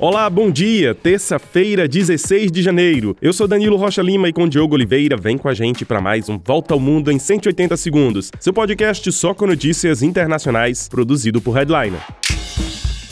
Olá, bom dia. Terça-feira, 16 de janeiro. Eu sou Danilo Rocha Lima e com Diogo Oliveira vem com a gente para mais um Volta ao Mundo em 180 segundos. Seu podcast só com notícias internacionais, produzido por Headliner.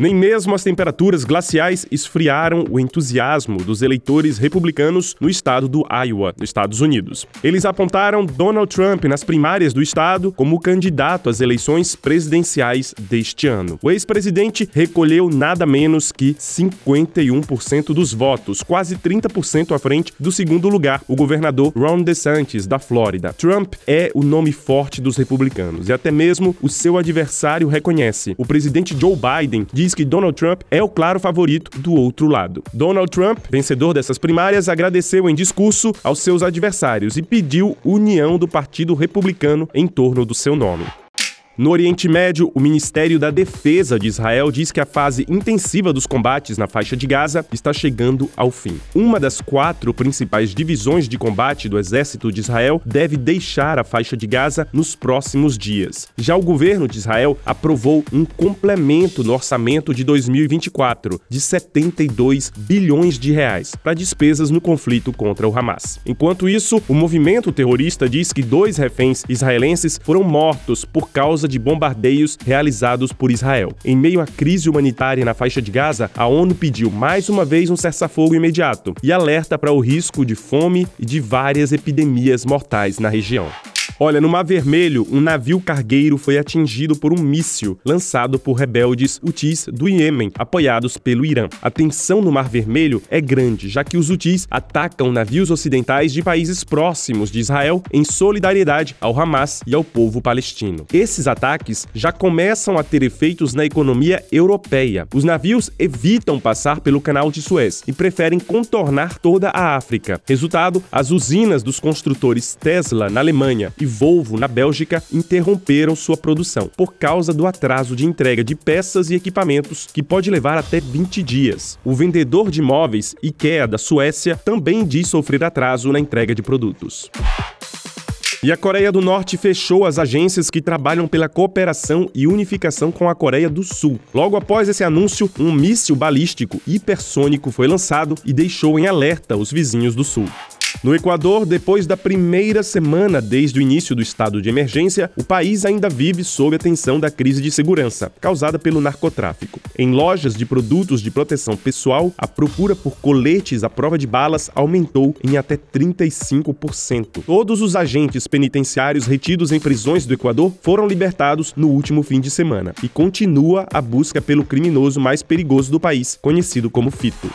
Nem mesmo as temperaturas glaciais esfriaram o entusiasmo dos eleitores republicanos no estado do Iowa, nos Estados Unidos. Eles apontaram Donald Trump nas primárias do estado como candidato às eleições presidenciais deste ano. O ex-presidente recolheu nada menos que 51% dos votos, quase 30% à frente do segundo lugar, o governador Ron DeSantis, da Flórida. Trump é o nome forte dos republicanos e até mesmo o seu adversário reconhece. O presidente Joe Biden diz diz que Donald Trump é o claro favorito do outro lado. Donald Trump, vencedor dessas primárias, agradeceu em discurso aos seus adversários e pediu união do Partido Republicano em torno do seu nome. No Oriente Médio, o Ministério da Defesa de Israel diz que a fase intensiva dos combates na faixa de Gaza está chegando ao fim. Uma das quatro principais divisões de combate do exército de Israel deve deixar a faixa de Gaza nos próximos dias. Já o governo de Israel aprovou um complemento no orçamento de 2024 de 72 bilhões de reais para despesas no conflito contra o Hamas. Enquanto isso, o movimento terrorista diz que dois reféns israelenses foram mortos por causa de bombardeios realizados por Israel. Em meio à crise humanitária na faixa de Gaza, a ONU pediu mais uma vez um cessar-fogo imediato e alerta para o risco de fome e de várias epidemias mortais na região. Olha, no Mar Vermelho, um navio cargueiro foi atingido por um míssil lançado por rebeldes Houthis do Iêmen, apoiados pelo Irã. A tensão no Mar Vermelho é grande, já que os Houthis atacam navios ocidentais de países próximos de Israel em solidariedade ao Hamas e ao povo palestino. Esses ataques já começam a ter efeitos na economia europeia. Os navios evitam passar pelo canal de Suez e preferem contornar toda a África. Resultado, as usinas dos construtores Tesla na Alemanha e Volvo, na Bélgica, interromperam sua produção por causa do atraso de entrega de peças e equipamentos, que pode levar até 20 dias. O vendedor de móveis IKEA da Suécia também diz sofrer atraso na entrega de produtos. E a Coreia do Norte fechou as agências que trabalham pela cooperação e unificação com a Coreia do Sul. Logo após esse anúncio, um míssil balístico hipersônico foi lançado e deixou em alerta os vizinhos do Sul. No Equador, depois da primeira semana desde o início do estado de emergência, o país ainda vive sob a tensão da crise de segurança, causada pelo narcotráfico. Em lojas de produtos de proteção pessoal, a procura por coletes à prova de balas aumentou em até 35%. Todos os agentes penitenciários retidos em prisões do Equador foram libertados no último fim de semana e continua a busca pelo criminoso mais perigoso do país, conhecido como Fito.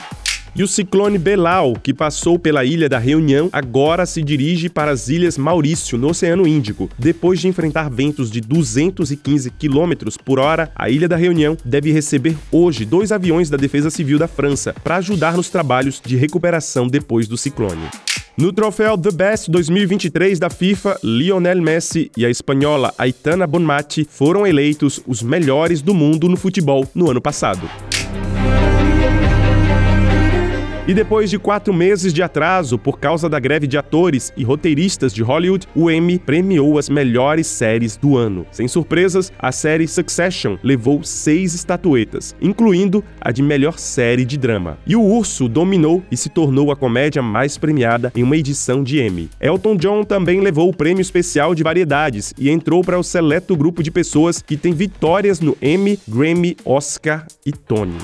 E o ciclone Belal, que passou pela ilha da Reunião, agora se dirige para as ilhas Maurício, no Oceano Índico. Depois de enfrentar ventos de 215 km por hora, a ilha da Reunião deve receber hoje dois aviões da Defesa Civil da França para ajudar nos trabalhos de recuperação depois do ciclone. No troféu The Best 2023 da FIFA, Lionel Messi e a espanhola Aitana Bonmati foram eleitos os melhores do mundo no futebol no ano passado. E depois de quatro meses de atraso por causa da greve de atores e roteiristas de Hollywood, o Emmy premiou as melhores séries do ano. Sem surpresas, a série Succession levou seis estatuetas, incluindo a de melhor série de drama. E o Urso dominou e se tornou a comédia mais premiada em uma edição de Emmy. Elton John também levou o prêmio especial de variedades e entrou para o seleto grupo de pessoas que tem vitórias no Emmy, Grammy, Oscar e Tony.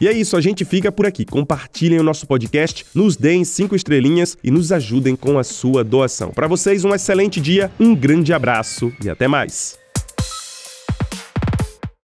E é isso, a gente fica por aqui. Compartilhem o nosso podcast, nos deem cinco estrelinhas e nos ajudem com a sua doação. Para vocês, um excelente dia, um grande abraço e até mais.